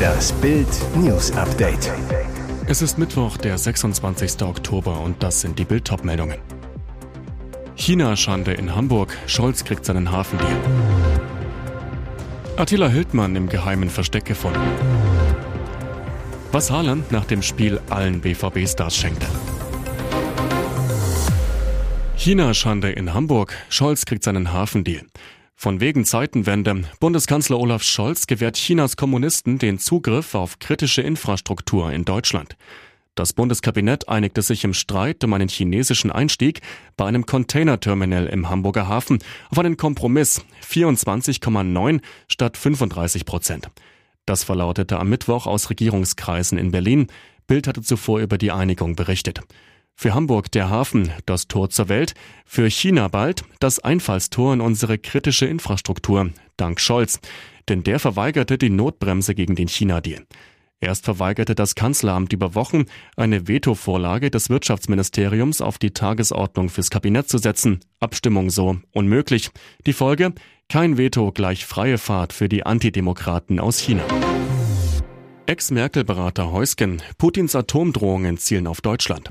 Das Bild News Update. Es ist Mittwoch, der 26. Oktober und das sind die Bild meldungen China-Schande in Hamburg. Scholz kriegt seinen Hafendeal. Attila Hildmann im geheimen Versteck gefunden. Was Haaland nach dem Spiel allen BVB-Stars schenkte. China-Schande in Hamburg. Scholz kriegt seinen Hafendeal. Von wegen Zeitenwende. Bundeskanzler Olaf Scholz gewährt Chinas Kommunisten den Zugriff auf kritische Infrastruktur in Deutschland. Das Bundeskabinett einigte sich im Streit um einen chinesischen Einstieg bei einem Containerterminal im Hamburger Hafen auf einen Kompromiss 24,9 statt 35 Prozent. Das verlautete am Mittwoch aus Regierungskreisen in Berlin. Bild hatte zuvor über die Einigung berichtet. Für Hamburg der Hafen, das Tor zur Welt, für China bald das Einfallstor in unsere kritische Infrastruktur, dank Scholz. Denn der verweigerte die Notbremse gegen den China-Deal. Erst verweigerte das Kanzleramt über Wochen, eine Veto-Vorlage des Wirtschaftsministeriums auf die Tagesordnung fürs Kabinett zu setzen. Abstimmung so unmöglich. Die Folge? Kein Veto gleich freie Fahrt für die Antidemokraten aus China. Ex-Merkel-Berater Heusgen, Putins Atomdrohungen zielen auf Deutschland.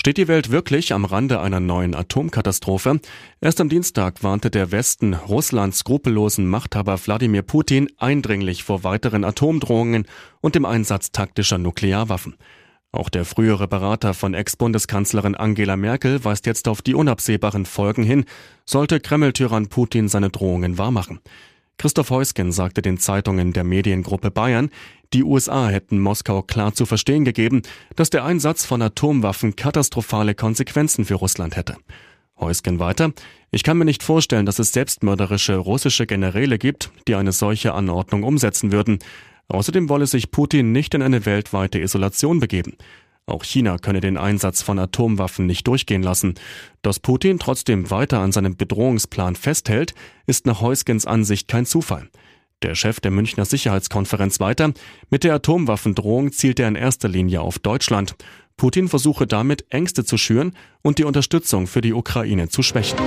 Steht die Welt wirklich am Rande einer neuen Atomkatastrophe? Erst am Dienstag warnte der Westen Russlands skrupellosen Machthaber Wladimir Putin eindringlich vor weiteren Atomdrohungen und dem Einsatz taktischer Nuklearwaffen. Auch der frühere Berater von Ex-Bundeskanzlerin Angela Merkel weist jetzt auf die unabsehbaren Folgen hin, sollte Kreml-Tyrann Putin seine Drohungen wahrmachen. Christoph Heusgen sagte den Zeitungen der Mediengruppe Bayern, die USA hätten Moskau klar zu verstehen gegeben, dass der Einsatz von Atomwaffen katastrophale Konsequenzen für Russland hätte. Heusgen weiter, ich kann mir nicht vorstellen, dass es selbstmörderische russische Generäle gibt, die eine solche Anordnung umsetzen würden. Außerdem wolle sich Putin nicht in eine weltweite Isolation begeben. Auch China könne den Einsatz von Atomwaffen nicht durchgehen lassen. Dass Putin trotzdem weiter an seinem Bedrohungsplan festhält, ist nach Heusgens Ansicht kein Zufall. Der Chef der Münchner Sicherheitskonferenz weiter, mit der Atomwaffendrohung zielt er in erster Linie auf Deutschland. Putin versuche damit Ängste zu schüren und die Unterstützung für die Ukraine zu schwächen.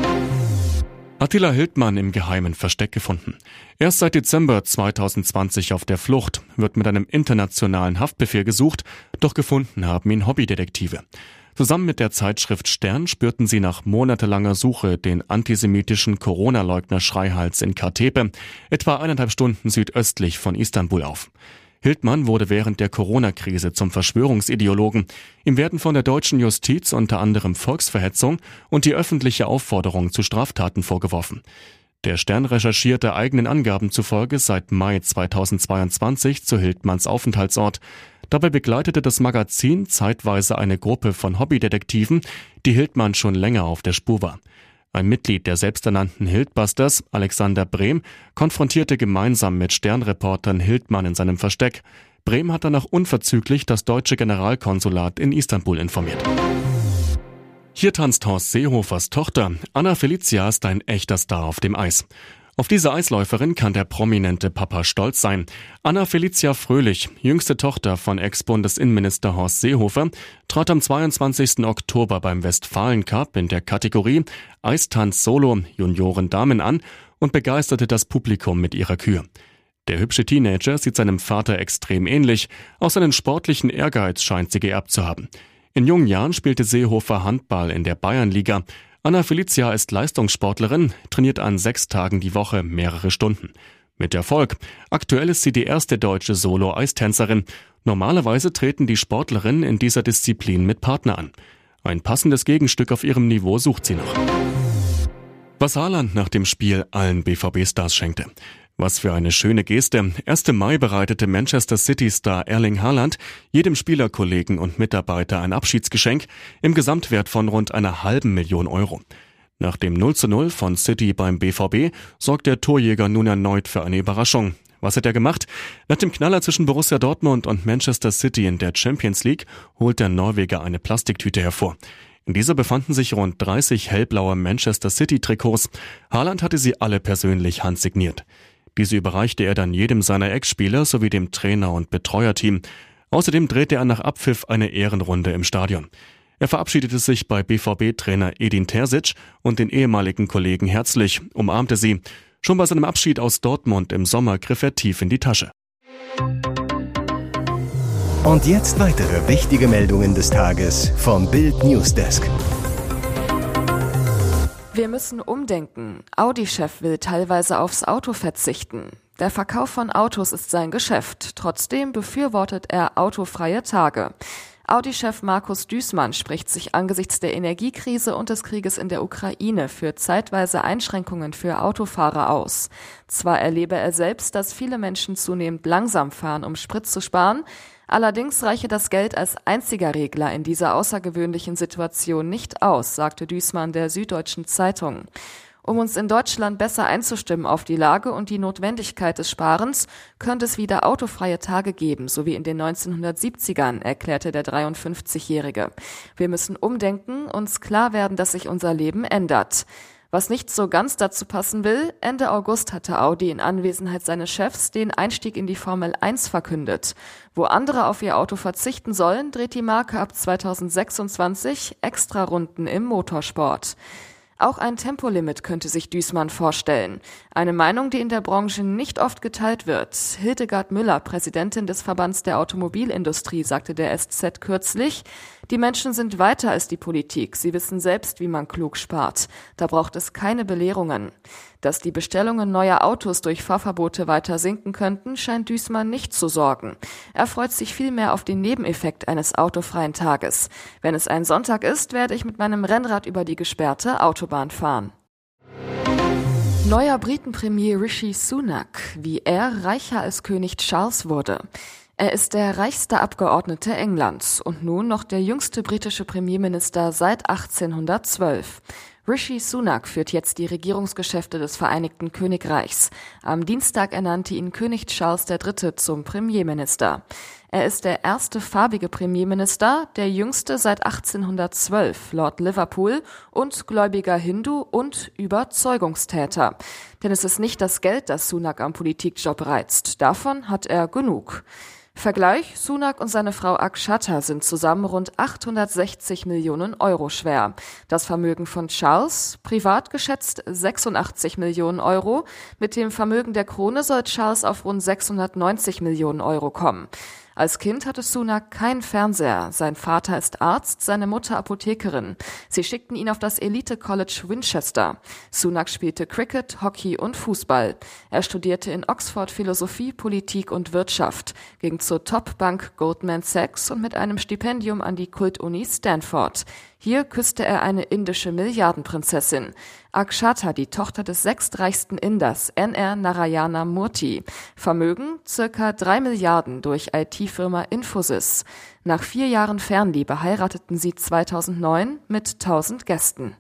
Attila Hildmann im geheimen Versteck gefunden. Erst seit Dezember 2020 auf der Flucht, wird mit einem internationalen Haftbefehl gesucht, doch gefunden haben ihn Hobbydetektive. Zusammen mit der Zeitschrift Stern spürten sie nach monatelanger Suche den antisemitischen Corona-Leugner Schreihals in Kartepe, etwa eineinhalb Stunden südöstlich von Istanbul auf. Hildmann wurde während der Corona-Krise zum Verschwörungsideologen. Ihm werden von der deutschen Justiz unter anderem Volksverhetzung und die öffentliche Aufforderung zu Straftaten vorgeworfen. Der Stern recherchierte eigenen Angaben zufolge seit Mai 2022 zu Hildmanns Aufenthaltsort. Dabei begleitete das Magazin zeitweise eine Gruppe von Hobbydetektiven, die Hildmann schon länger auf der Spur war. Ein Mitglied der selbsternannten Hildbusters, Alexander Brehm, konfrontierte gemeinsam mit Sternreportern Hildmann in seinem Versteck. Brehm hat danach unverzüglich das deutsche Generalkonsulat in Istanbul informiert. Hier tanzt Horst Seehofers Tochter. Anna Felicia ist ein echter Star auf dem Eis. Auf diese Eisläuferin kann der prominente Papa stolz sein. Anna Felicia Fröhlich, jüngste Tochter von Ex-Bundesinnenminister Horst Seehofer, trat am 22. Oktober beim Westfalen Cup in der Kategorie Eistanz Solo Junioren Damen an und begeisterte das Publikum mit ihrer Kür. Der hübsche Teenager sieht seinem Vater extrem ähnlich, auch seinen sportlichen Ehrgeiz scheint sie geerbt zu haben. In jungen Jahren spielte Seehofer Handball in der Bayernliga, Anna Felicia ist Leistungssportlerin, trainiert an sechs Tagen die Woche mehrere Stunden. Mit Erfolg. Aktuell ist sie die erste deutsche Solo-Eistänzerin. Normalerweise treten die Sportlerinnen in dieser Disziplin mit Partner an. Ein passendes Gegenstück auf ihrem Niveau sucht sie noch. Was Haaland nach dem Spiel allen BVB-Stars schenkte. Was für eine schöne Geste. 1. Mai bereitete Manchester City-Star Erling Haaland jedem Spielerkollegen und Mitarbeiter ein Abschiedsgeschenk im Gesamtwert von rund einer halben Million Euro. Nach dem 0 zu 0 von City beim BVB sorgt der Torjäger nun erneut für eine Überraschung. Was hat er gemacht? Nach dem Knaller zwischen Borussia Dortmund und Manchester City in der Champions League holt der Norweger eine Plastiktüte hervor. In dieser befanden sich rund 30 hellblaue Manchester City Trikots. Haaland hatte sie alle persönlich handsigniert. Diese überreichte er dann jedem seiner Ex-Spieler sowie dem Trainer und Betreuerteam. Außerdem drehte er nach Abpfiff eine Ehrenrunde im Stadion. Er verabschiedete sich bei BVB-Trainer Edin Terzic und den ehemaligen Kollegen herzlich, umarmte sie. Schon bei seinem Abschied aus Dortmund im Sommer griff er tief in die Tasche. Und jetzt weitere wichtige Meldungen des Tages vom Bild Newsdesk. Wir müssen umdenken. Audi-Chef will teilweise aufs Auto verzichten. Der Verkauf von Autos ist sein Geschäft. Trotzdem befürwortet er autofreie Tage. Audi-Chef Markus Düßmann spricht sich angesichts der Energiekrise und des Krieges in der Ukraine für zeitweise Einschränkungen für Autofahrer aus. Zwar erlebe er selbst, dass viele Menschen zunehmend langsam fahren, um Sprit zu sparen, allerdings reiche das Geld als einziger Regler in dieser außergewöhnlichen Situation nicht aus, sagte Düßmann der Süddeutschen Zeitung. Um uns in Deutschland besser einzustimmen auf die Lage und die Notwendigkeit des Sparens, könnte es wieder autofreie Tage geben, so wie in den 1970ern, erklärte der 53-Jährige. Wir müssen umdenken, uns klar werden, dass sich unser Leben ändert. Was nicht so ganz dazu passen will, Ende August hatte Audi in Anwesenheit seines Chefs den Einstieg in die Formel 1 verkündet. Wo andere auf ihr Auto verzichten sollen, dreht die Marke ab 2026 extra Runden im Motorsport. Auch ein Tempolimit könnte sich Düßmann vorstellen. Eine Meinung, die in der Branche nicht oft geteilt wird. Hildegard Müller, Präsidentin des Verbands der Automobilindustrie, sagte der SZ kürzlich, die Menschen sind weiter als die Politik. Sie wissen selbst, wie man klug spart. Da braucht es keine Belehrungen. Dass die Bestellungen neuer Autos durch Fahrverbote weiter sinken könnten, scheint Düßmann nicht zu sorgen. Er freut sich vielmehr auf den Nebeneffekt eines autofreien Tages. Wenn es ein Sonntag ist, werde ich mit meinem Rennrad über die gesperrte Autobahn fahren. Neuer Britenpremier Rishi Sunak, wie er reicher als König Charles wurde. Er ist der reichste Abgeordnete Englands und nun noch der jüngste britische Premierminister seit 1812. Rishi Sunak führt jetzt die Regierungsgeschäfte des Vereinigten Königreichs. Am Dienstag ernannte ihn König Charles III. zum Premierminister. Er ist der erste farbige Premierminister, der jüngste seit 1812, Lord Liverpool und gläubiger Hindu und Überzeugungstäter. Denn es ist nicht das Geld, das Sunak am Politikjob reizt. Davon hat er genug. Vergleich, Sunak und seine Frau Akshata sind zusammen rund 860 Millionen Euro schwer. Das Vermögen von Charles, privat geschätzt 86 Millionen Euro. Mit dem Vermögen der Krone soll Charles auf rund 690 Millionen Euro kommen. Als Kind hatte Sunak keinen Fernseher. Sein Vater ist Arzt, seine Mutter Apothekerin. Sie schickten ihn auf das Elite College Winchester. Sunak spielte Cricket, Hockey und Fußball. Er studierte in Oxford Philosophie, Politik und Wirtschaft, ging zur Top-Bank Goldman Sachs und mit einem Stipendium an die Kultuni Stanford. Hier küsste er eine indische Milliardenprinzessin. Akshata, die Tochter des sechstreichsten Inders, NR Narayana Murthy. Vermögen circa drei Milliarden durch IT-Firma Infosys. Nach vier Jahren Fernliebe heirateten sie 2009 mit 1000 Gästen.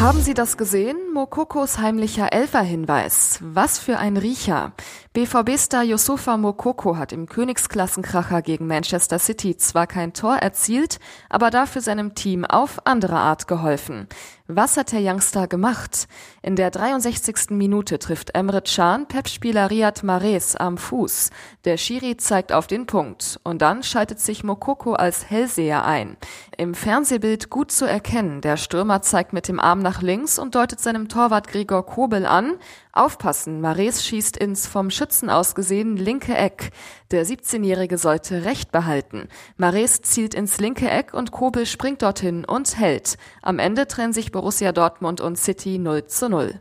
Haben Sie das gesehen? Mokokos heimlicher Elferhinweis. Was für ein Riecher. BVB-Star Yusufa Mokoko hat im Königsklassenkracher gegen Manchester City zwar kein Tor erzielt, aber dafür seinem Team auf andere Art geholfen. Was hat der Youngster gemacht? In der 63. Minute trifft Emre Can Pep-Spieler Riyad Mahrez am Fuß. Der Schiri zeigt auf den Punkt und dann schaltet sich Mokoko als Hellseher ein. Im Fernsehbild gut zu erkennen, der Stürmer zeigt mit dem Arm nach links und deutet seinem Torwart Gregor Kobel an, Aufpassen, Mares schießt ins vom Schützen aus gesehen linke Eck. Der 17-Jährige sollte Recht behalten. Mares zielt ins linke Eck und Kobel springt dorthin und hält. Am Ende trennen sich Borussia Dortmund und City 0 zu 0.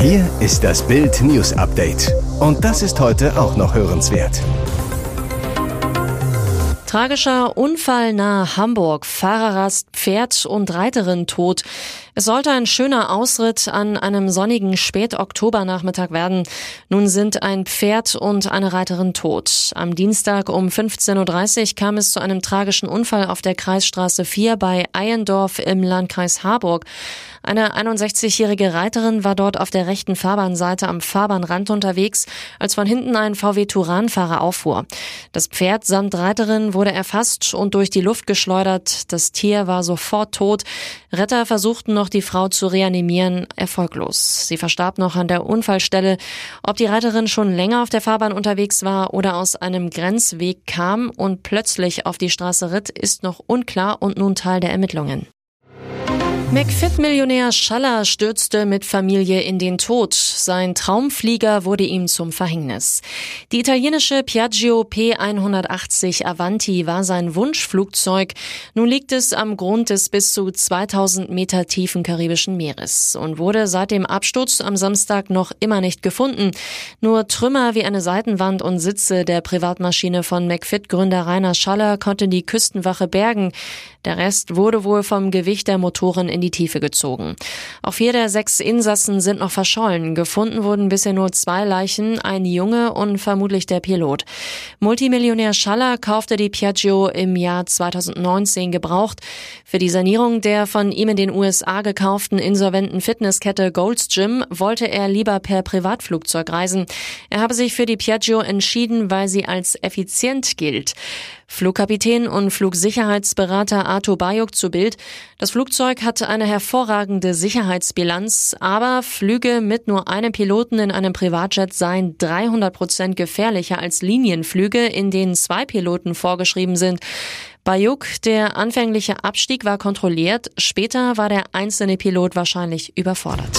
Hier ist das Bild News Update. Und das ist heute auch noch hörenswert. Tragischer Unfall nahe Hamburg. Fahrer rast Pferd und Reiterin tot. Es sollte ein schöner Ausritt an einem sonnigen Spätoktobernachmittag werden. Nun sind ein Pferd und eine Reiterin tot. Am Dienstag um 15.30 Uhr kam es zu einem tragischen Unfall auf der Kreisstraße 4 bei Eiendorf im Landkreis Harburg. Eine 61-jährige Reiterin war dort auf der rechten Fahrbahnseite am Fahrbahnrand unterwegs, als von hinten ein VW Turan-Fahrer auffuhr. Das Pferd samt Reiterin wurde erfasst und durch die Luft geschleudert. Das Tier war sofort tot. Retter versuchten noch die Frau zu reanimieren, erfolglos. Sie verstarb noch an der Unfallstelle. Ob die Reiterin schon länger auf der Fahrbahn unterwegs war oder aus einem Grenzweg kam und plötzlich auf die Straße ritt, ist noch unklar und nun Teil der Ermittlungen. McFit-Millionär Schaller stürzte mit Familie in den Tod. Sein Traumflieger wurde ihm zum Verhängnis. Die italienische Piaggio P180 Avanti war sein Wunschflugzeug. Nun liegt es am Grund des bis zu 2000 Meter tiefen karibischen Meeres und wurde seit dem Absturz am Samstag noch immer nicht gefunden. Nur Trümmer wie eine Seitenwand und Sitze der Privatmaschine von McFit-Gründer Rainer Schaller konnte die Küstenwache bergen. Der Rest wurde wohl vom Gewicht der Motoren in die Tiefe gezogen. Auch vier der sechs Insassen sind noch verschollen. Gefunden wurden bisher nur zwei Leichen, ein Junge und vermutlich der Pilot. Multimillionär Schaller kaufte die Piaggio im Jahr 2019 gebraucht. Für die Sanierung der von ihm in den USA gekauften insolventen Fitnesskette Gold's Gym wollte er lieber per Privatflugzeug reisen. Er habe sich für die Piaggio entschieden, weil sie als effizient gilt. Flugkapitän und Flugsicherheitsberater Arto Bayuk zu Bild. Das Flugzeug hatte eine hervorragende Sicherheitsbilanz, aber Flüge mit nur einem Piloten in einem Privatjet seien 300 Prozent gefährlicher als Linienflüge, in denen zwei Piloten vorgeschrieben sind. Bayuk, der anfängliche Abstieg war kontrolliert, später war der einzelne Pilot wahrscheinlich überfordert.